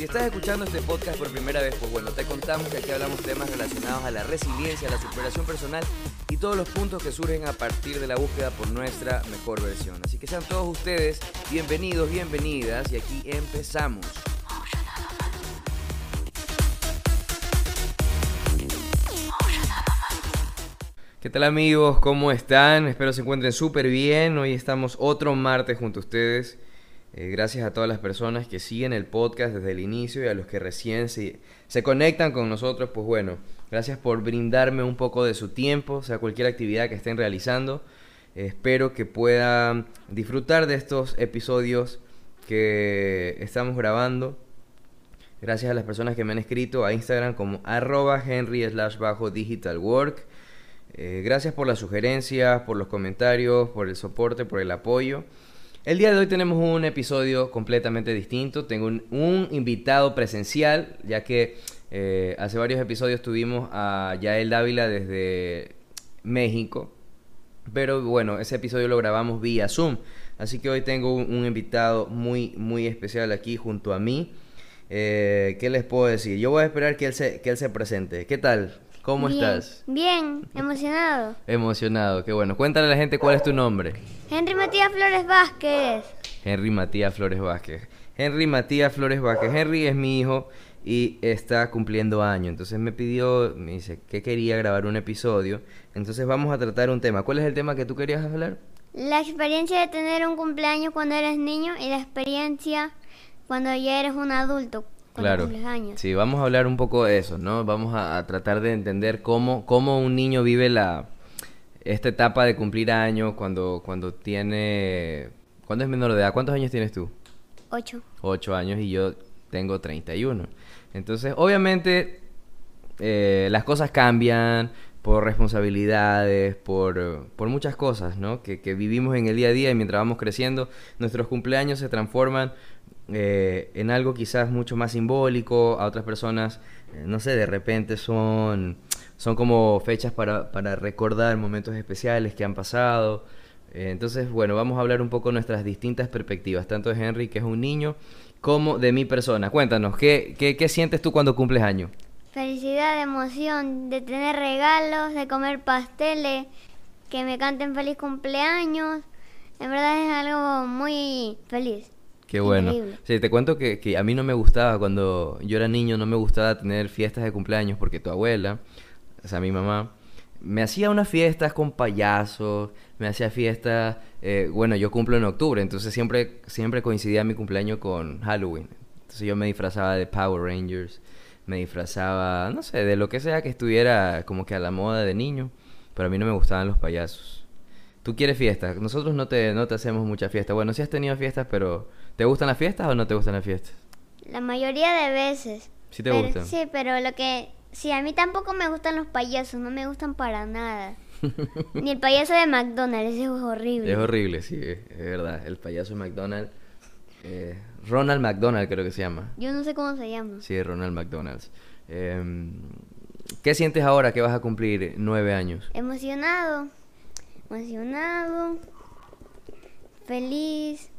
Si estás escuchando este podcast por primera vez, pues bueno, te contamos que aquí hablamos temas relacionados a la resiliencia, a la superación personal y todos los puntos que surgen a partir de la búsqueda por nuestra mejor versión. Así que sean todos ustedes bienvenidos, bienvenidas y aquí empezamos. ¿Qué tal amigos? ¿Cómo están? Espero se encuentren súper bien. Hoy estamos otro martes junto a ustedes. Eh, gracias a todas las personas que siguen el podcast desde el inicio y a los que recién se, se conectan con nosotros. Pues bueno, gracias por brindarme un poco de su tiempo, sea cualquier actividad que estén realizando. Espero que puedan disfrutar de estos episodios que estamos grabando. Gracias a las personas que me han escrito a Instagram como arroba henry slash bajo digital work. Eh, gracias por las sugerencias, por los comentarios, por el soporte, por el apoyo. El día de hoy tenemos un episodio completamente distinto. Tengo un, invitado presencial, ya que eh, hace varios episodios tuvimos a Yael Dávila desde México. Pero bueno, ese episodio lo grabamos vía Zoom. Así que hoy tengo un, invitado muy, muy especial aquí junto a mí. Eh, ¿Qué les puedo decir? Yo voy a esperar que él se, que él se presente. ¿Qué tal? ¿Cómo estás? Bien, emocionado. Emocionado, qué bueno. Cuéntale a la gente cuál es tu nombre. Henry Matías Flores Vázquez. Henry Matías Flores Vázquez. Henry Matías Flores Vázquez. Henry es mi hijo y está cumpliendo año. Entonces me pidió, me dice que quería grabar un episodio. Entonces vamos a tratar un tema. ¿Cuál es el tema que tú querías hablar? La experiencia de tener un cumpleaños cuando eres niño y la experiencia cuando ya eres un adulto claro. Sí, vamos a hablar un poco de eso, ¿no? Vamos a, tratar de entender cómo, cómo un niño vive la esta etapa de cumplir años cuando, cuando tiene... ¿Cuándo es menor de edad? ¿Cuántos años tienes tú? Ocho. Ocho años y yo tengo 31. Entonces, obviamente, eh, las cosas cambian por responsabilidades, por, por muchas cosas, ¿no? Que, que, vivimos en el día a día y mientras vamos creciendo, nuestros cumpleaños se transforman eh, en algo quizás mucho más simbólico, a otras personas, eh, no sé, de repente son, son como fechas para, para recordar momentos especiales que han pasado. Eh, entonces, bueno, vamos a hablar un poco nuestras distintas perspectivas, tanto de Henry, que es un niño, como de mi persona. Cuéntanos, ¿qué, qué, qué sientes tú cuando cumples año? Felicidad, emoción, de tener regalos, de comer pasteles, que me canten feliz cumpleaños. En verdad es algo muy feliz. Qué bueno. Sí, te cuento que, que, a mí no me gustaba, cuando yo era niño, no me gustaba tener fiestas de cumpleaños porque tu abuela, o sea, mi mamá, me hacía unas fiestas con payasos, me hacía fiestas, eh, bueno, yo cumplo en octubre, entonces siempre, siempre coincidía mi cumpleaños con Halloween. Entonces yo me disfrazaba de Power Rangers, me disfrazaba, no sé, de lo que sea que estuviera como que a la moda de niño, pero a mí no me gustaban los payasos. ¿Tú quieres fiestas? Nosotros no te, no te hacemos muchas fiestas. Bueno, sí has tenido fiestas, pero ¿te gustan las fiestas o no te gustan las fiestas? La mayoría de veces. ¿Sí te gustan? Sí, pero lo que... Sí, a mí tampoco me gustan los payasos, no me gustan para nada. Ni el payaso de McDonald's, ese es horrible. Es horrible, sí, es verdad. El payaso de McDonald's... Eh, Ronald McDonald creo que se llama. Yo no sé cómo se llama. Sí, Ronald McDonald's. Em, ¿Qué sientes ahora que vas a cumplir nueve años? Emocionado emocionado, feliz.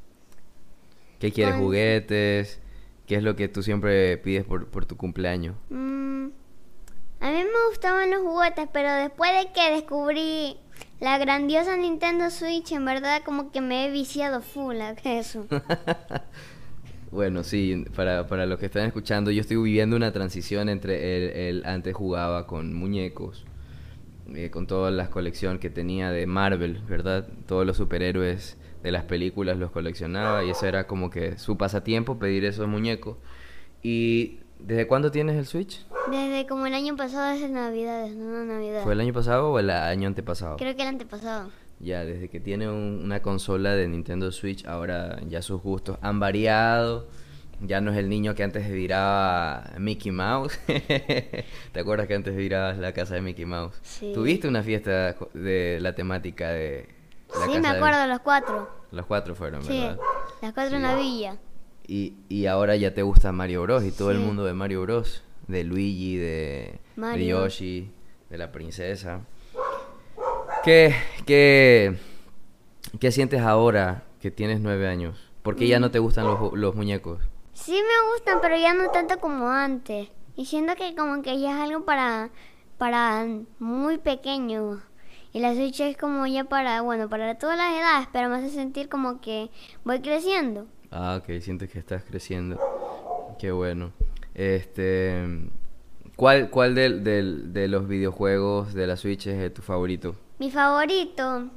¿Qué quieres? ¿Juguetes? ¿Qué es lo que tú siempre pides por, por tu cumpleaños? Mm, a mí me gustaban los juguetes, pero después de que descubrí la grandiosa Nintendo Switch, en verdad como que me he viciado full a eso. bueno, sí, para, para los que están escuchando, yo estoy viviendo una transición entre el, el antes jugaba con muñecos eh, con toda la colección que tenía de Marvel, ¿verdad? Todos los superhéroes de las películas los coleccionaba y eso era como que su pasatiempo, pedir esos muñecos. ¿Y desde cuándo tienes el Switch? Desde como el año pasado, desde Navidades, no Navidad. ¿Fue el año pasado o el año antepasado? Creo que el antepasado. Ya, desde que tiene una consola de Nintendo Switch, ahora ya sus gustos han variado. Ya no es el niño que antes viraba Mickey Mouse. ¿Te acuerdas que antes virabas la casa de Mickey Mouse? Sí. ¿Tuviste una fiesta de la temática de la sí, me de- acuerdo, los cuatro. Los cuatro fueron, Sí, ¿verdad? las cuatro en la villa. Y, y ahora ya te gusta Mario Bros. y todo el mundo de Mario Bros. De Luigi, de, de. Yoshi, de la princesa. ¿Qué, qué, qué sientes ahora que tienes nueve años? ¿Por qué ya Mm. no te gustan los, los muñecos? Sí me gustan, pero ya no tanto como antes. Y siento que como que ya es algo para, para muy pequeños. Y la Switch es como ya para, bueno, para todas las edades, pero me hace sentir como que voy creciendo. Ah, ok, sientes que estás creciendo. Qué bueno. Este, ¿cuál, cuál del- del- de los videojuegos de la Switch es tu favorito? Mi favorito.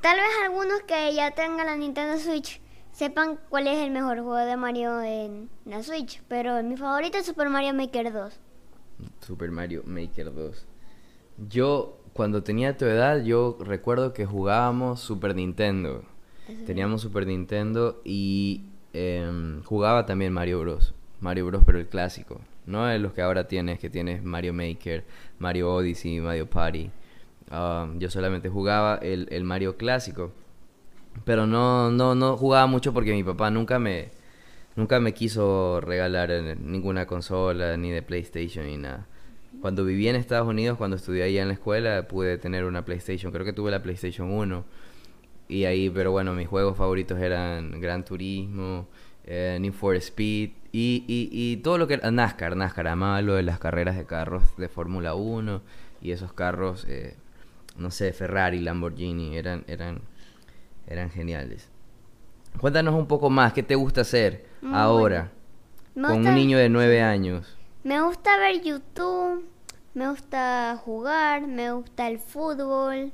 Tal vez algunos que ya tengan la Nintendo Switch sepan cuál es el mejor juego de Mario en la Switch. Pero mi favorito es Super Mario Maker 2. Super Mario Maker 2. Yo, cuando tenía tu edad, yo recuerdo que jugábamos Super Nintendo. Teníamos Super Nintendo y em, jugaba también Mario Bros. Mario Bros, pero el clásico. No es los que ahora tienes, que tienes Mario Maker, Mario Odyssey, Mario Party. Um, yo solamente jugaba el, el Mario clásico. Pero no, no, no jugaba mucho porque mi papá nunca me, nunca me quiso regalar eh, ninguna consola, ni de PlayStation, ni nada. Cuando viví en Estados Unidos, cuando estudié allá en la escuela, pude tener una PlayStation. Creo que tuve la PlayStation 1. Y ahí, pero bueno, mis juegos favoritos eran Gran Turismo, eh, Need for Speed y, y, y todo lo que era NASCAR. NASCAR, amaba lo de las carreras de carros de Fórmula 1 y esos carros, eh, no sé, Ferrari, Lamborghini, eran, eran, eran geniales. Cuéntanos un poco más, ¿qué te gusta hacer Mm, ahora con un niño de 9 años? Me gusta ver YouTube, me gusta jugar, me gusta el fútbol.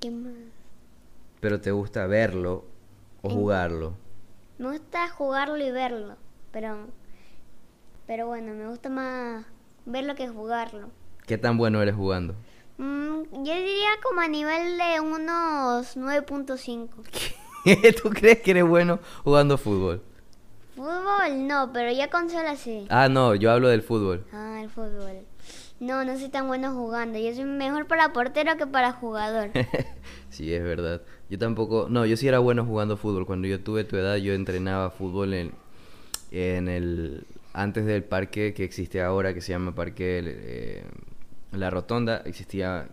¿Qué más? Pero te gusta verlo o En- jugarlo. Me gusta jugarlo y verlo, pero pero bueno, me gusta más verlo que jugarlo. ¿Qué tan bueno eres jugando? Mm, yo diría como a nivel de unos 9.5. ¿Tú crees que eres bueno jugando fútbol? Fútbol no, pero ya consola sí. Ah, no, yo hablo del fútbol. Ah, el fútbol. No, no soy tan bueno jugando. Yo soy mejor para portero que para jugador. sí, es verdad. Yo tampoco, no, yo sí era bueno jugando fútbol. Cuando yo tuve tu edad, yo entrenaba fútbol en, en el, antes del parque que existe ahora, que se llama Parque eh, La Rotonda, existía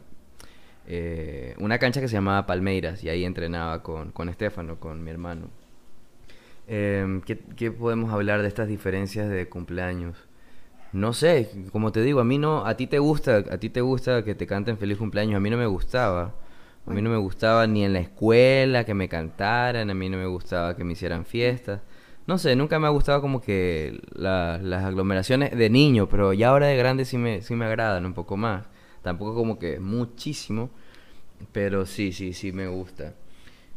eh, una cancha que se llamaba Palmeiras y ahí entrenaba con, con Estefano, con mi hermano. Em, ¿qué, qué podemos hablar de estas diferencias de cumpleaños? No sé, como te digo, a mí no, a ti te gusta, a ti te gusta que te canten feliz cumpleaños, a mí no me gustaba. A mí no me gustaba ni en la escuela que me cantaran, a mí no me gustaba que me hicieran fiestas. No sé, nunca me ha gustado como que la- las aglomeraciones de niño, pero ya ahora de grande sí me, sí me agradan un poco más. Tampoco como que muchísimo, pero sí, sí, sí me gusta.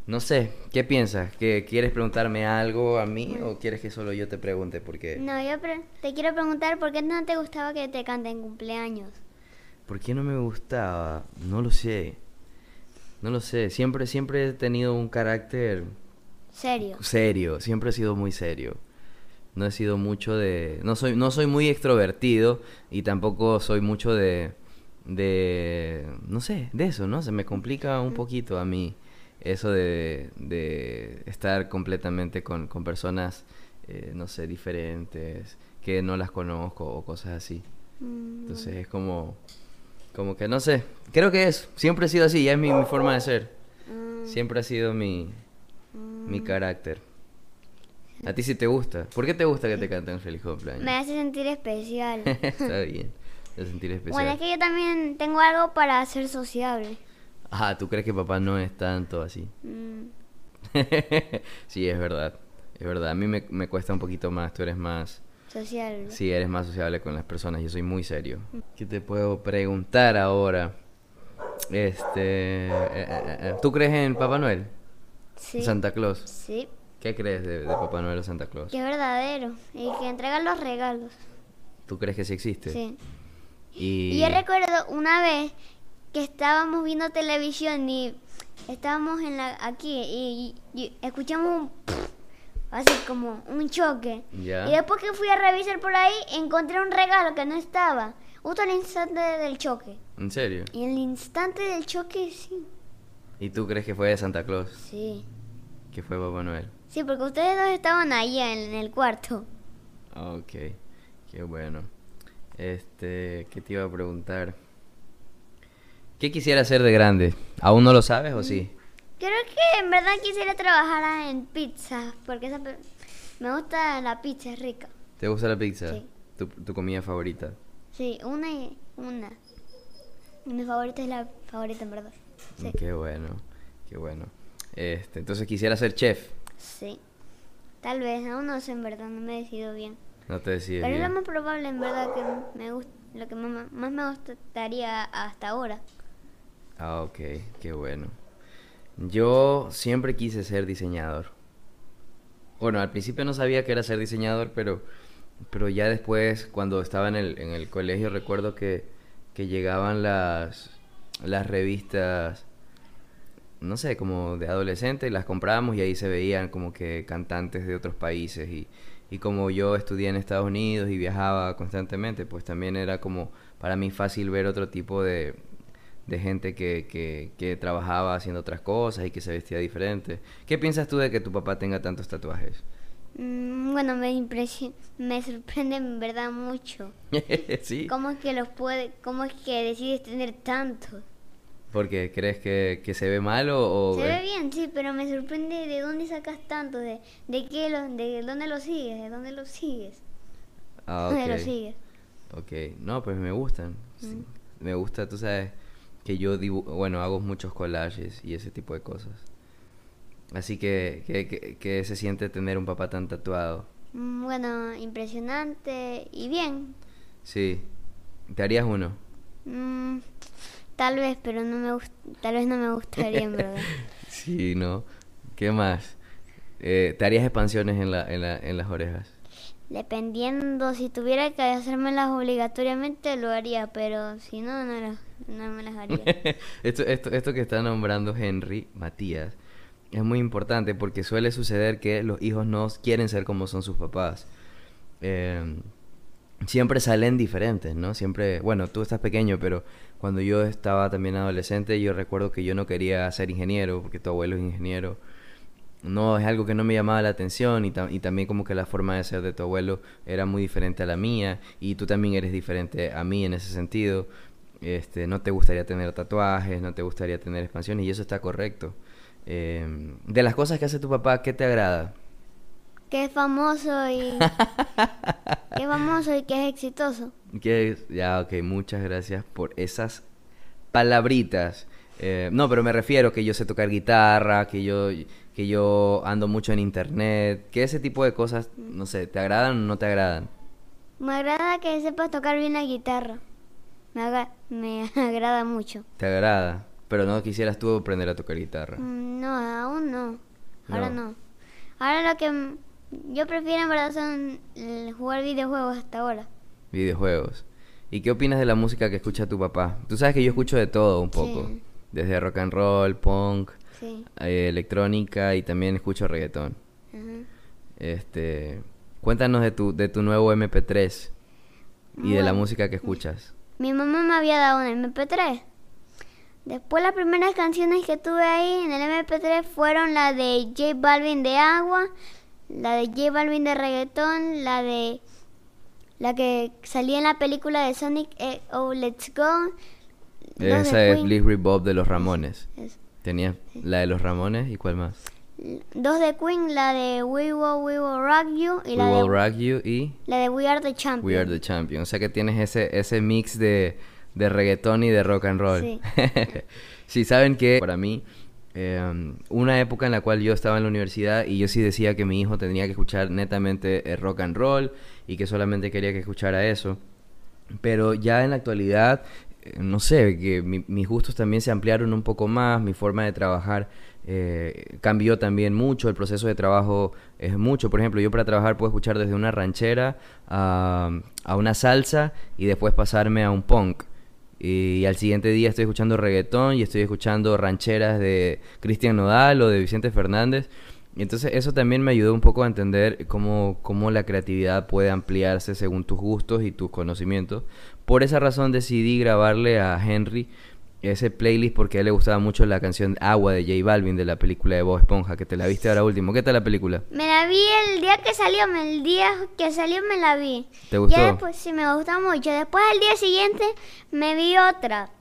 No sé, ¿qué piensas? ¿Que ¿Quieres preguntarme algo a mí o quieres que solo yo te pregunte? Porque... No, yo pre- te quiero preguntar por qué no te gustaba que te canten cumpleaños. ¿Por qué no me gustaba? No lo sé. No lo sé. Siempre, siempre he tenido un carácter Serio. serio. Siempre he sido muy serio. No he sido mucho de... No soy, no soy muy extrovertido y tampoco soy mucho de... De... No sé, de eso, ¿no? Se me complica un poquito a mí eso de, de estar completamente con, con personas, eh, no sé, diferentes, que no las conozco o cosas así. Mm, Entonces es como, como que no sé, creo que es, siempre he sido así, ya es mi, mi forma de ser, mm, siempre ha sido mi, mi carácter. A ti sí te gusta, ¿por qué te gusta que te canten feliz cumpleaños? me hace sentir especial. Está bien, te sentir especial. bueno, es que yo también tengo algo para ser sociable. Ah, ¿tú crees que papá no es tanto así? Mm, sí, es verdad, es verdad, a mí me, me cuesta un poquito más, tú eres más... sociable. Sí, eres más sociable con las personas. Yo soy muy serio. ¿Qué te puedo preguntar ahora? Este, eh, eh, eh, ¿tú crees en Papá Noel? Sí. Santa Claus. Sí, ¿Qué crees de, de Papá Noel o Santa Claus? que es verdadero. Y que entrega los regalos. ¿Tú crees que sí existe? Sí. Y, Y yo recuerdo una vez que estábamos viendo televisión y estábamos en la aquí y, y escuchamos un así como un choque. Ya. Y después que fui a revisar por ahí, encontré un regalo que no estaba. Justo al instante del choque. ¿En serio? Y en el instante del choque, sí. ¿Y tú crees que fue de Santa Claus? Sí. Que fue Papá Noel. Sí, porque ustedes dos estaban ahí en el cuarto. Ok, qué bueno. Este, ¿qué te iba a preguntar? ¿Qué quisiera hacer de grande? ¿Aún no lo sabes o sí? Creo que en verdad quisiera trabajar en pizza, porque esa pe- me gusta la pizza, es rica. ¿Te gusta la pizza? Sí. ¿Tu, tu comida favorita? Sí, una y una. Y mi favorita es la favorita, en verdad. Sí. Qué bueno, qué bueno. Este, entonces quisiera ser chef. Sí. Tal vez, aún no sé, en verdad, no me he decidido bien. No te decides Pero es lo bien. más probable, en verdad, que me gusta, lo que más, más me gustaría hasta ahora. Ah, ok, qué bueno. Yo siempre quise ser diseñador. Bueno, al principio no sabía que era ser diseñador, pero, pero ya después, cuando estaba en el, en el colegio, recuerdo que, que llegaban las, las revistas, no sé, como de adolescentes, las comprábamos y ahí se veían como que cantantes de otros países. Y, y como yo estudié en Estados Unidos y viajaba constantemente, pues también era como para mí fácil ver otro tipo de, de gente que, que, que trabajaba haciendo otras cosas y que se vestía diferente. ¿Qué piensas tú de que tu papá tenga tantos tatuajes? Mm, Bueno, me me sorprende en verdad mucho. sí. ¿Cómo es que los puede, cómo es que decides tener tantos? Porque crees que, que se ve mal o, o Se ve bien, sí, pero me sorprende de dónde sacas tanto, de, de qué lo, de dónde lo sigues, de dónde lo sigues, Ah, dónde ok. lo sigues. Ok, no, pues me gustan. Sí. Me gusta, tú sabes, que yo dibu bueno, hago muchos collages y ese tipo de cosas. Así que, que, que, que se siente tener un papá tan tatuado. Mm, Bueno, impresionante y bien. Sí. ¿Te harías uno? Mm, tal vez, pero no me tal vez no me gustaría en verdad. Sí, ¿no? ¿Qué más? Eh, ¿Te harías expansiones en, la, en, la, en las orejas? Dependiendo, si tuviera que hacérmelas obligatoriamente lo haría, pero si no, no, las- no me las haría. esto, esto, esto que está nombrando Henry Matías es muy importante porque suele suceder que los hijos no quieren ser como son sus papás. Eh, siempre salen diferentes, ¿no? Siempre, bueno, tú estás pequeño, pero cuando yo estaba también adolescente, yo recuerdo que yo no quería ser ingeniero porque tu abuelo es ingeniero. No, es algo que no me llamaba la atención y, ta- y también como que la forma de ser de tu abuelo era muy diferente a la mía y tú también eres diferente a mí en ese sentido. Este, no te gustaría tener tatuajes, no te gustaría tener expansiones y eso está correcto. Eh, de las cosas que hace tu papá, ¿qué te agrada? que es famoso y que es famoso y que es exitoso. Que ya, ok, muchas gracias por esas palabritas. Eh, no, pero me refiero que yo sé tocar guitarra, que yo, que yo ando mucho en internet, que ese tipo de cosas, no sé, ¿te agradan o no te agradan? Me agrada que sepas tocar bien la guitarra. Me, agrada mucho. ¿Te agrada? Pero no quisieras tú aprender a tocar guitarra. Mm, No, aún no. Ahora No. no. Ahora lo que yo prefiero en verdad son jugar videojuegos hasta ahora. Videojuegos. ¿Y qué opinas de la música que escucha tu papá? Tú sabes que yo escucho de todo un poco. Sí. Desde rock and roll, punk, Sí. eh, electrónica y también escucho reggaetón. Ajá. Este, cuéntanos de tu, de tu nuevo MP3 y de la música que escuchas. Mi mamá me había dado un MP3. Después las primeras canciones que tuve ahí en el MP3 fueron la de J Balvin de Agua, la de J Balvin de reggaetón, la de la que salía en la película de Sonic eh, Oh Let's Go. Esa es Bliss Bob de los Ramones. es- Tenías la de los Ramones y cuál más? dos de Queen, la de We Will, We Will Rock You y We la Will de, Rock You y la de We Are the Champions. We Are the Champion. O sea que tienes ese, ese mix de, de reggaetón y de rock and roll. Sí. Sí, saben que para mí, eh, una época en la cual yo estaba en la universidad y yo sí decía que mi hijo tenía que escuchar netamente eh, rock and roll y que solamente quería que escuchara eso. Pero ya en la actualidad, no sé, que mi- mis gustos también se ampliaron un poco más, mi forma de trabajar eh, cambió también mucho, el proceso de trabajo es mucho. Por ejemplo, yo para trabajar puedo escuchar desde una ranchera a, a una salsa y después pasarme a un punk. Y al siguiente día estoy escuchando reggaetón y estoy escuchando rancheras de Cristian Nodal o de Vicente Fernández. Y entonces eso también me ayudó un poco a entender cómo, cómo la creatividad puede ampliarse según tus gustos y tus conocimientos. Por esa razón decidí grabarle a Henry ese playlist porque a él le gustaba mucho la canción Agua de J Balvin de la película de Bob Esponja, que te la viste ahora último. ¿Qué tal la película? Me la vi el día que salió, el día que salió me la vi. ¿Te gustó? Ya después sí me gustó mucho. Después al día siguiente me vi otra.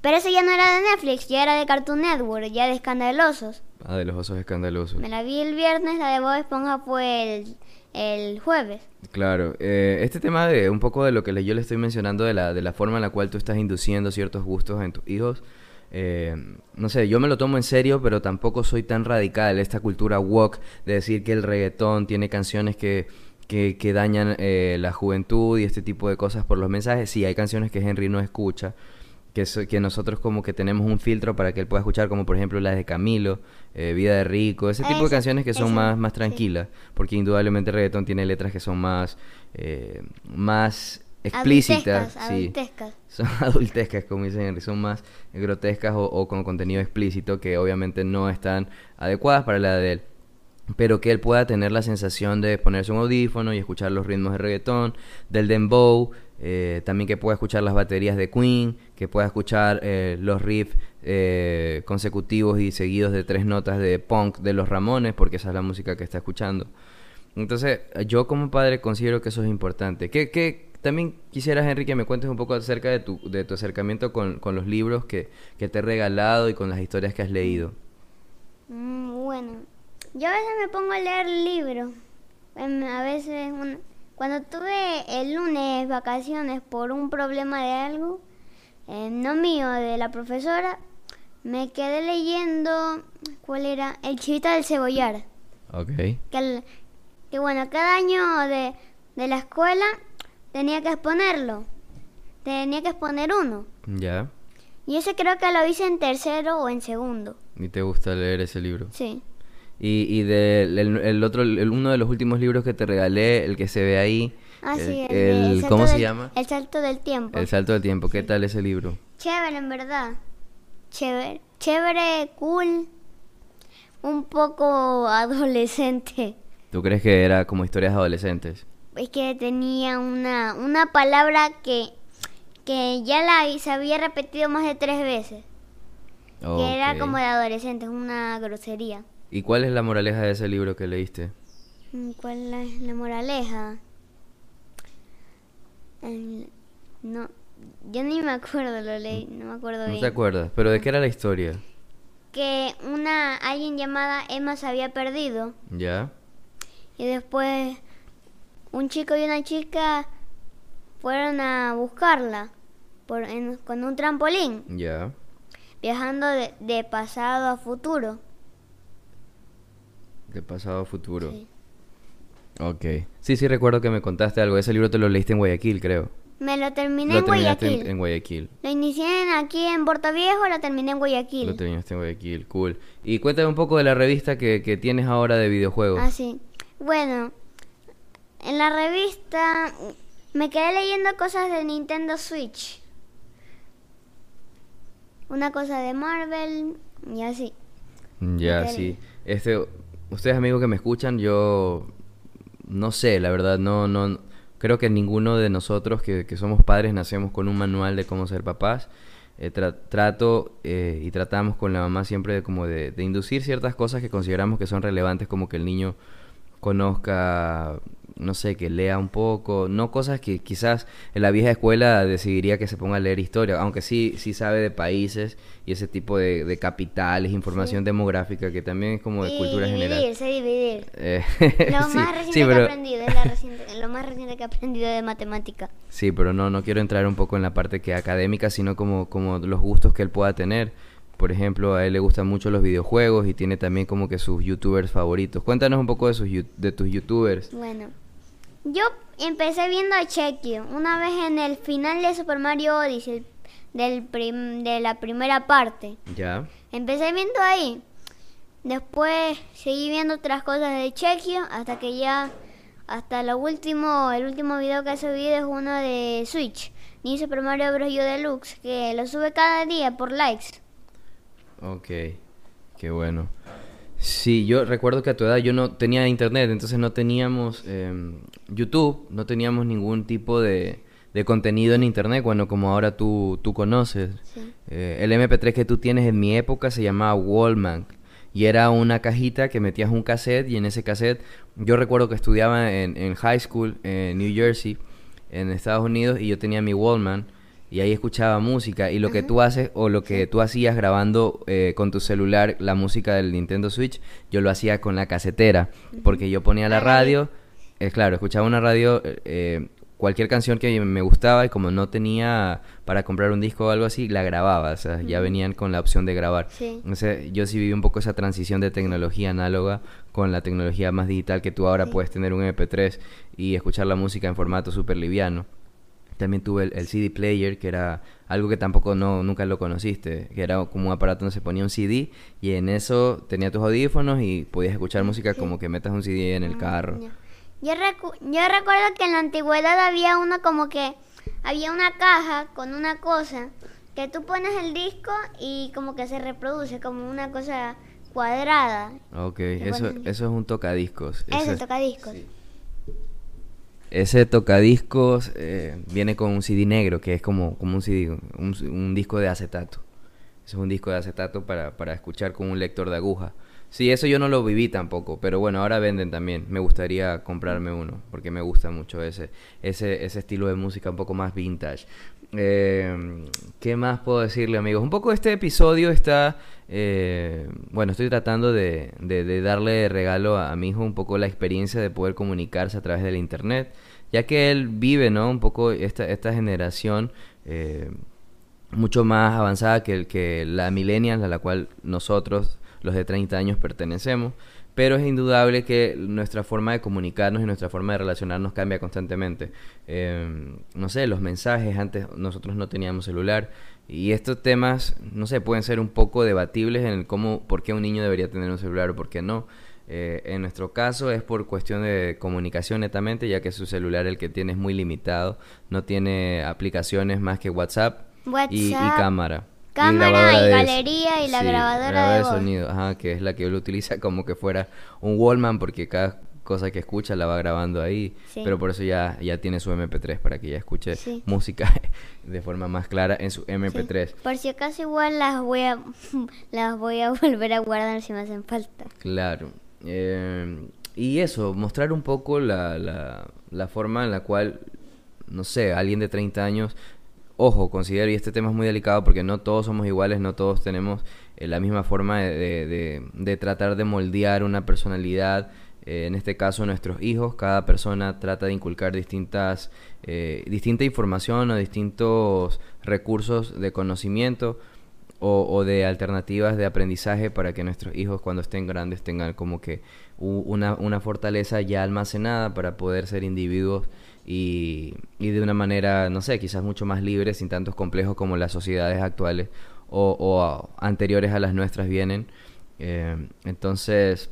Pero esa ya no era de Netflix, ya era de Cartoon Network, ya de escandalosos. Ah, de los osos escandalosos. Me la vi el viernes, la de Bob Esponja fue el, el jueves. Claro, eh, este tema de un poco de lo que yo le estoy mencionando de la, de la forma en la cual tú estás induciendo ciertos gustos en tus hijos, eh, no sé, yo me lo tomo en serio, pero tampoco soy tan radical. Esta cultura woke de decir que el reggaetón tiene canciones que, que, que dañan eh, la juventud y este tipo de cosas por los mensajes. Sí, hay canciones que Henry no escucha, que, so- que nosotros como que tenemos un filtro para que él pueda escuchar, como por ejemplo las de Camilo, eh, Vida de Rico, ese tipo de canciones que son más, más sí. tranquilas, porque indudablemente el reggaetón tiene letras que son más, eh, más explícitas, Adultescas, sí. adultescas. son adultescas, como dicen Henry, son más grotescas o, o con contenido explícito que obviamente no están adecuadas para la edad de él. Pero que él pueda tener la sensación de ponerse un audífono y escuchar los ritmos de reggaetón, del dembow, eh, también que pueda escuchar las baterías de Queen, que pueda escuchar eh, los riffs eh, consecutivos y seguidos de tres notas de punk de los Ramones, porque esa es la música que está escuchando. Entonces, yo como padre considero que eso es importante. ¿Qué, qué, también quisiera, Henry, que me cuentes un poco acerca de tu, de tu acercamiento con, con los libros que, que te he regalado y con las historias que has leído. Mm, bueno, yo a veces me pongo a leer libros. A veces, cuando tuve el lunes vacaciones por un problema de algo, eh, no mío, de la profesora, me quedé leyendo, ¿cuál era? El chivita del cebollar. Ok. Que, el- que bueno, cada año de, de la escuela tenía que exponerlo. Tenía que exponer uno. Ya. Y ese creo que lo hice en tercero o en segundo. ¿Y te gusta leer ese libro? Sí. Y, y del el, el otro, el- uno de los últimos libros que te regalé, el que se ve ahí, Ah, el- sí, el, el- de- ¿cómo se llama? El salto del tiempo. El salto del tiempo. ¿Qué tal ese libro? Chévere, en verdad. Chévere, chévere, cool. Un poco adolescente. ¿Tú crees que era como historias adolescentes? Es que tenía una, una palabra que, que ya la se había repetido más de tres veces. Que era como de adolescentes, una grosería. ¿Y cuál es la moraleja de ese libro que leíste? Mm, ¿Cuál es la moraleja? El- no, yo ni me acuerdo, lo leí, no me acuerdo No bien. te acuerdas, pero ¿de qué era la historia? que una alguien llamada Emma se había perdido ¿Ya? y después un chico y una chica fueron a buscarla por, en- con un trampolín, ¿Ya? viajando de, de pasado a futuro. De pasado a futuro. Sí. Ok. Sí, sí recuerdo que me contaste algo. Ese libro te lo leíste en Guayaquil, creo. Me lo terminé lo en Guayaquil. en, en Guayaquil. Lo inicié en- aquí en Puerto Viejo, lo terminé en Guayaquil. Lo terminaste en Guayaquil, cool. Y cuéntame un poco de la revista que, que tienes ahora de videojuegos. Ah, sí. Bueno, en la revista me quedé leyendo cosas de Nintendo Switch. Una cosa de Marvel y así. Ya, sí. Este, ustedes amigos que me escuchan, yo no sé, la verdad, no, no, creo que ninguno de nosotros que, somos padres nacemos con un manual de cómo ser papás. Eh, tra- trato eh, y tratamos con la mamá siempre de como de inducir ciertas cosas que consideramos que son relevantes, como que el niño conozca, no sé, que lea un poco, no cosas que quizás en la vieja escuela decidiría que se ponga a leer historia, aunque sí, sí sabe de países y ese tipo de, de capitales, información demográfica que también es como de y cultura dividir, general. sé dividir. Eh, Lo sí, más reciente sí, que he aprendido, es la reciente- lo más reciente que he aprendido de matemática. sí, pero no, no quiero entrar un poco en la parte que académica, sino como, como los gustos que él pueda tener. Por ejemplo, a él le gustan mucho los videojuegos y tiene también como que sus youtubers favoritos. Cuéntanos un poco de, sus, de tus youtubers. Bueno, yo empecé viendo a Chequio una vez en el final de Super Mario Odyssey, del prim- de la primera parte. ¿Ya? Empecé viendo ahí. Después seguí viendo otras cosas de Chequio hasta que ya hasta lo último, el último video que he subido es uno de Switch, ni Super Mario Bros. U Deluxe, que lo sube cada día por likes. Ok, qué bueno. Sí, yo recuerdo que a tu edad yo no tenía internet, entonces no teníamos em, YouTube, no teníamos ningún tipo de, de contenido en internet, bueno, como ahora tú, tú conoces. Sí. Eh, el MP3 que tú tienes en mi época se llamaba Wallman y era una cajita que metías un cassette y en ese cassette yo recuerdo que estudiaba en, en high school en New Jersey, en Estados Unidos y yo tenía mi Wallman y ahí escuchaba música. Y lo que tú haces o lo que tú hacías grabando eh, con tu celular la música del Nintendo Switch, yo lo hacía con la casetera porque yo ponía la radio, es claro, escuchaba una radio, eh, cualquier canción que me gustaba y como no tenía para comprar un disco o algo así, la grababa, o sea, ya venían con la opción de grabar. Sí. Entonces, yo sí viví un poco esa transición de tecnología análoga con la tecnología más digital que tú ahora puedes tener un MP3 y escuchar la música en formato súper liviano. También tuve el, el CD player, que era algo que tampoco no, nunca lo conociste, que era como un aparato donde se ponía un CD y en eso tenía tus audífonos y podías escuchar música como que metas un CD en el carro. Ya. Yo, recu- yo recuerdo que en la antigüedad había uno como que había una caja con una cosa que tú pones el disco y como que se reproduce como una cosa cuadrada. Ok, eso, eso es un tocadiscos. Eso Ese- toca discos. Ese tocadiscos eh, viene con un CD negro, que es como, como un CD, un, disco de acetato. Es un disco de acetato para, para escuchar con un lector de aguja. Sí, eso yo no lo viví tampoco, pero bueno, ahora venden también. Me gustaría comprarme uno, porque me gusta mucho ese, ese, ese estilo de música un poco más vintage. Eh, ¿Qué más puedo decirle, amigos? Un poco este episodio está... eh, bueno, estoy tratando de, darle regalo a, mi hijo un poco la experiencia de poder comunicarse a través del internet, ya que él vive, ¿no? Un poco esta, generación eh, mucho más avanzada que, que la millennial a la cual nosotros, los de 30 años, pertenecemos. Pero es indudable que nuestra forma de comunicarnos y nuestra forma de relacionarnos cambia constantemente. Eh, no sé, los mensajes, antes nosotros no teníamos celular. Y estos temas, no sé, pueden ser un poco debatibles en el cómo, por qué un niño debería tener un celular o por qué no. Eh, en nuestro caso es por cuestión de comunicación netamente, ya que su celular el que tiene es muy limitado, no tiene aplicaciones más que WhatsApp, y, y cámara. Cámara grabadora y de- galería y la grabadora de voz. sonido, ajá, que es la que él utiliza como que fuera un Wallman porque cada cosa que escucha la va grabando ahí, Sí. pero por eso ya, ya tiene su MP3 para que ya escuche Sí. música de forma más clara en su Sí. MP3. Por si acaso igual las voy a las voy a volver a guardar si me hacen falta. Claro. Eh, y eso, mostrar un poco la, la, la forma en la cual, no sé, alguien de 30 años, ojo, considero, y este tema es muy delicado porque no todos somos iguales, no todos tenemos eh, la misma forma de, de- de- tratar de moldear una personalidad. Eh, en este caso, nuestros hijos, cada persona trata de inculcar distintas, eh, distinta información o distintos recursos de conocimiento o, o de alternativas de aprendizaje para que nuestros hijos cuando estén grandes tengan como que una, una fortaleza ya almacenada para poder ser individuos y, y de una manera, no sé, quizás mucho más libre, sin tantos complejos como las sociedades actuales o, o a- anteriores a las nuestras vienen. Eh, entonces,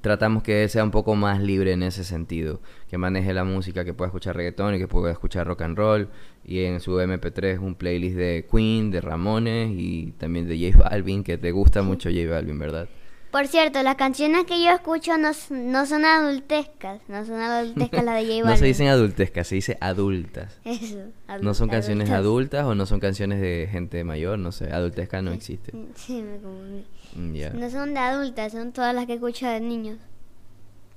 tratamos que sea un poco más libre en ese sentido, que maneje la música, que pueda escuchar reggaetón y que pueda escuchar rock and roll, y en su MP3 un playlist de Queen, de Ramones y también de J Balvin, que te gusta mucho J Balvin, ¿verdad? Por cierto, las canciones que yo escucho no, no son adultescas, no son adultescas las de J Balvin. No se dicen adultescas, se dice adultas. Eso. No son canciones adultas. adultas o no son canciones de gente mayor, no sé, adultesca no existe. Sí, me confundí. Mm, Ya. No son de adultas, son todas las que escucho de niños.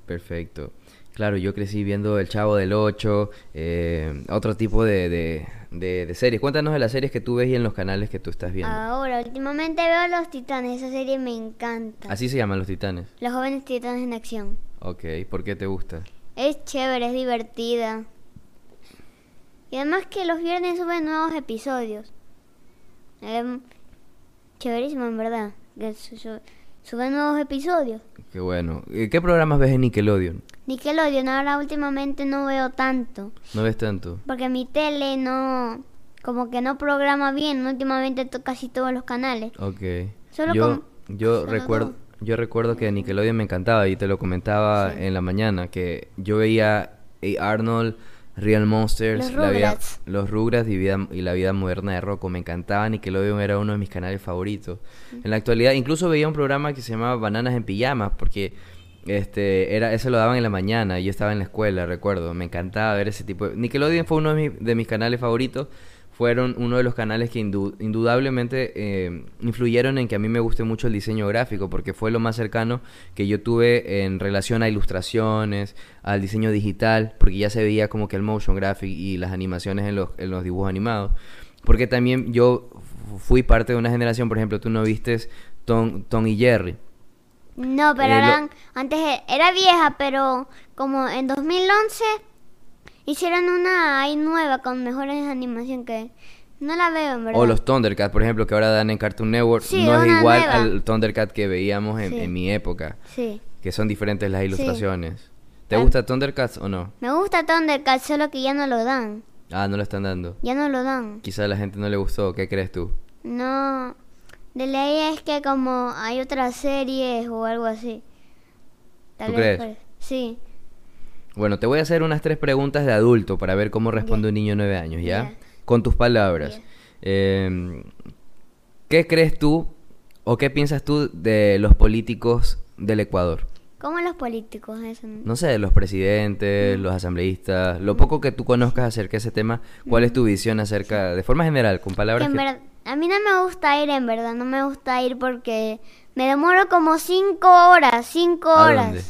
Perfecto. Claro, yo crecí viendo El Chavo del Ocho, eh, otro tipo de, de, de- de series. Cuéntanos de las series que tú ves y en los canales que tú estás viendo. Ahora, últimamente veo Los Titanes, esa serie me encanta. Así se llaman los titanes. Los jóvenes titanes en acción. Ok, ¿por qué te gusta? Es chévere, es divertida. Y además que los viernes suben nuevos episodios. Em, chéverísimo, en verdad. Que su- su- suben nuevos episodios. Qué bueno. Eh, ¿Qué programas ves en Nickelodeon? Nickelodeon ahora últimamente no veo tanto. ¿No ves tanto? Porque mi tele no... Como que no programa bien. Últimamente to- casi todos los canales. Ok. Solo yo con- yo solo recuerdo dos. yo recuerdo que Nickelodeon me encantaba y te lo comentaba Sí. en la mañana que yo veía a Arnold, Real Monsters, Los la vida- Rugrats. los Rugrats y, vida- y la vida moderna de Rocco me encantaban y que lo era uno de mis canales favoritos. En la actualidad incluso veía un programa que se llamaba Bananas en pijamas porque este era ese lo daban en la mañana y yo estaba en la escuela, recuerdo, me encantaba ver ese tipo de Nickelodeon fue uno de mis, de mis canales favoritos. Fueron uno de los canales que indu- indudablemente eh, influyeron en que a mí me guste mucho el diseño gráfico, porque fue lo más cercano que yo tuve en relación a ilustraciones, al diseño digital, porque ya se veía como que el motion graphic y las animaciones en los, en los dibujos animados. Porque también yo fu- fui parte de una generación, por ejemplo, tú no vistes Tom, Tom y Jerry. No, pero Eh, lo- eran, antes e- era vieja, pero como en 2011 hicieron una ahí nueva con mejores animación que no la veo en verdad. O los Thundercats, por ejemplo, que ahora dan en Cartoon Network, Sí, no es igual nueva. al Thundercat que veíamos en, Sí. en mi época, Sí. que son diferentes las ilustraciones. ¿Te Ah. gusta Thundercats o no? Me gusta Thundercats, solo que ya no lo dan. Ah, no lo están dando. Ya no lo dan. Quizá a la gente no le gustó, ¿qué crees tú? No. De ley es que como hay otras series o algo así. ¿Tú crees? por- Sí. Bueno, te voy a hacer unas tres preguntas de adulto para ver cómo responde un niño de nueve años, ¿ya? Con tus palabras. Eh, ¿Qué crees tú o qué piensas tú de los políticos del Ecuador? Como los políticos, eso. No sé, los presidentes, los asambleístas, lo poco que tú conozcas acerca de ese tema, ¿cuál es tu visión acerca, de forma general, con Que palabras en que... verdad, a mí no me gusta ir, en verdad, no me gusta ir porque me demoro como cinco horas, cinco ¿A horas. dónde?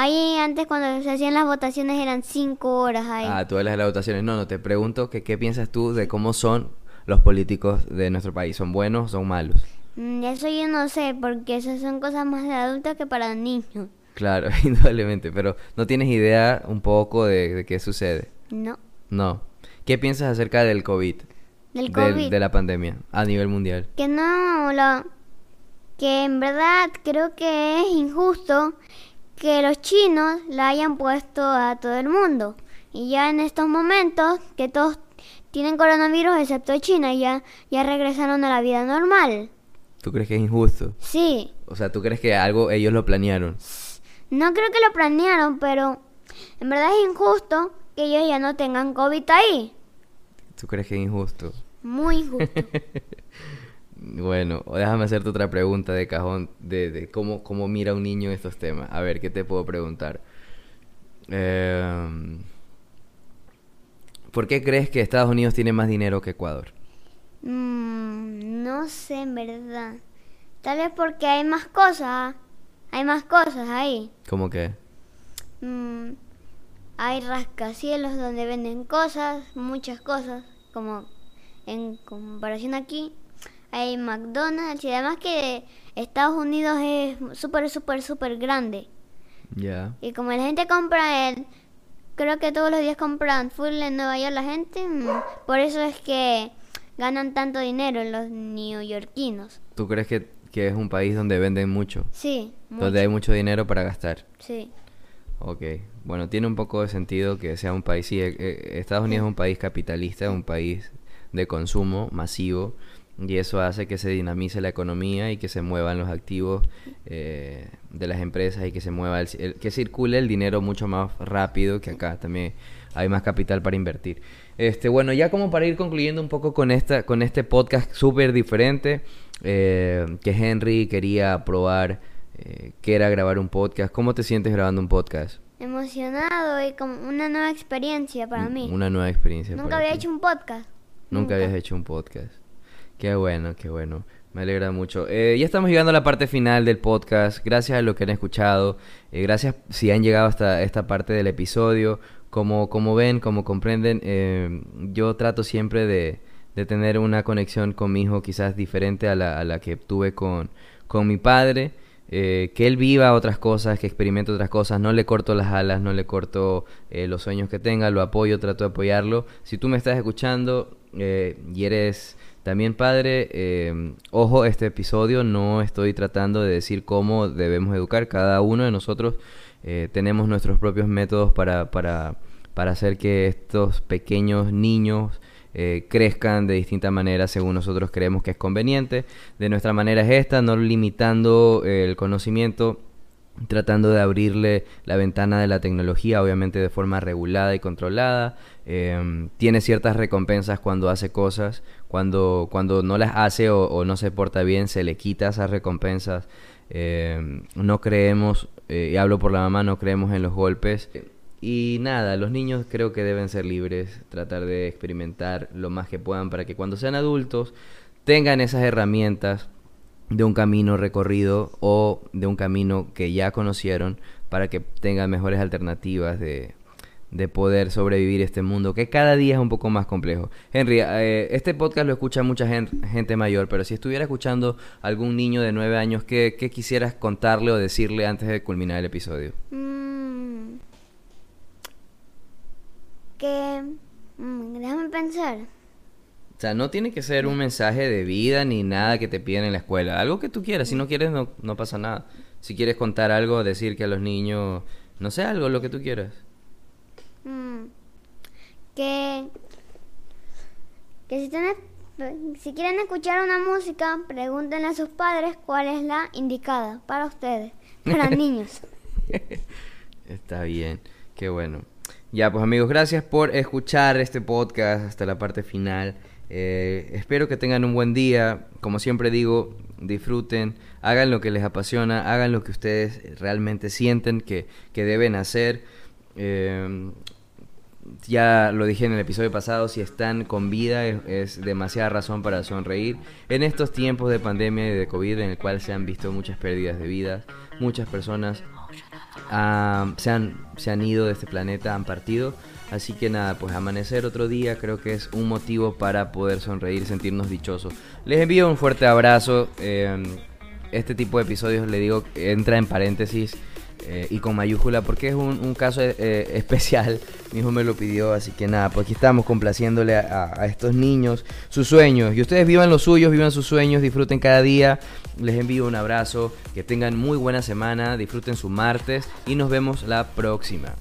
Ahí antes cuando se hacían las votaciones eran cinco horas ahí. Ah, tú hablas de las votaciones. No, no, te pregunto que qué piensas tú de cómo son los políticos de nuestro país. ¿Son buenos o son malos? Mm, Eso yo no sé, porque esas son cosas más de adultos que para niños. Claro, indudablemente, pero no tienes idea un poco de, de qué sucede. No. No. ¿Qué piensas acerca del COVID? Del Del- COVID. de la pandemia a nivel mundial. Que no, lo, que en verdad creo que es injusto que los chinos la hayan puesto a todo el mundo. Y ya en estos momentos que todos tienen coronavirus excepto China, ya, ya regresaron a la vida normal. ¿Tú crees que es injusto? Sí, O sea, ¿tú crees que algo ellos lo planearon? no creo que lo planearon, pero en verdad es injusto que ellos ya no tengan COVID ahí. ¿Tú crees que es injusto? Muy injusto. Bueno, déjame hacerte otra pregunta de cajón de, de cómo, cómo mira un niño estos temas. A ver, ¿qué te puedo preguntar? Em, ¿Por qué crees que Estados Unidos tiene más dinero que Ecuador? Mm, no sé, en verdad. Tal vez porque hay más cosas. Hay más cosas ahí. ¿Cómo que? Mm, hay rascacielos donde venden cosas, muchas cosas, como en comparación aquí. Hay McDonald's y además que Estados Unidos es súper, súper, súper grande. Ya. Y como la gente compra el... Creo que todos los días compran full en Nueva York la gente. mm, Por eso es que ganan tanto dinero los neoyorquinos. ¿Tú crees que, que es un país donde venden mucho? Sí, mucho, Donde hay mucho dinero para gastar. sí. Ok, bueno, tiene un poco de sentido que sea un país, sí, eh, eh, Estados Unidos es un país capitalista, un país de consumo masivo y eso hace que se dinamice la economía y que se muevan los activos eh, de las empresas y que se mueva, el, el- que circule el dinero mucho más rápido que acá, también hay más capital para invertir. Este, bueno, ya como para ir concluyendo un poco con esta, con este podcast súper diferente eh, que Henry quería probar, eh, que era grabar un podcast. ¿Cómo te sientes grabando un podcast? Emocionado y como una nueva experiencia para mí. Una nueva experiencia. Nunca para había ti. hecho un podcast. Nunca habías hecho un podcast. Qué bueno, qué bueno. Me alegra mucho. Eh, ya estamos llegando a la parte final del podcast. Gracias a los que han escuchado. Eh, gracias si han llegado hasta esta parte del episodio. Como, como ven, como comprenden, eh, yo trato siempre de, de tener una conexión con mi hijo quizás diferente a la, a la que tuve con, con mi padre. Eh, que él viva otras cosas, que experimente otras cosas. No le corto las alas, no le corto eh, los sueños que tenga, lo apoyo, trato de apoyarlo. Si tú me estás escuchando eh, y eres también padre, eh, ojo, este episodio no estoy tratando de decir cómo debemos educar. Cada uno de nosotros eh, tenemos nuestros propios métodos para, para, para hacer que estos pequeños niños eh, crezcan de distinta manera según nosotros creemos que es conveniente. De nuestra manera es esta, no limitando el conocimiento tratando de abrirle la ventana de la tecnología, obviamente de forma regulada y controlada. Em, tiene ciertas recompensas cuando hace cosas, cuando, cuando no las hace o, no se porta bien, se le quita esas recompensas. Em, no creemos, eh, y hablo por la mamá, no creemos en los golpes. Y nada, los niños creo que deben ser libres, tratar de experimentar lo más que puedan para que cuando sean adultos tengan esas herramientas de un camino recorrido o de un camino que ya conocieron para que tengan mejores alternativas de, poder sobrevivir este mundo que cada día es un poco más complejo. Henry, eh, este podcast lo escucha mucha gente, mayor, pero si estuviera escuchando algún niño de nueve años, ¿qué, quisieras contarle o decirle antes de culminar el episodio? Mm. que... Mm, déjame pensar. O sea, no tiene que ser un mensaje de vida ni nada que te piden en la escuela. Algo que tú quieras. Si no quieres, no, no pasa nada. Si quieres contar algo, decir que a los niños, no sé, algo, lo que tú quieras. Mm. Que, que si, si quieren escuchar una música, pregúntenle a sus padres cuál es la indicada para ustedes, para niños. Está bien, qué bueno. Ya, pues amigos, gracias por escuchar este podcast hasta la parte final. Eh, espero que tengan un buen día. Como siempre digo, disfruten, hagan lo que les apasiona, hagan lo que ustedes realmente sienten que, deben hacer. Eh, ya lo dije en el episodio pasado, si están con vida es, demasiada razón para sonreír. En estos tiempos de pandemia y de COVID en el cual se han visto muchas pérdidas de vidas, muchas personas ah, se, han, se han ido de este planeta, han partido. Así que nada, pues amanecer otro día creo que es un motivo para poder sonreír, sentirnos dichosos. Les envío un fuerte abrazo. Em, este tipo de episodios, le digo, entra en paréntesis eh, y con mayúscula porque es un, caso eh, especial. Mi hijo me lo pidió, así que nada, pues aquí estamos complaciéndole a, a, estos niños sus sueños. Y ustedes vivan los suyos, vivan sus sueños, disfruten cada día. Les envío un abrazo, que tengan muy buena semana, disfruten su martes y nos vemos la próxima.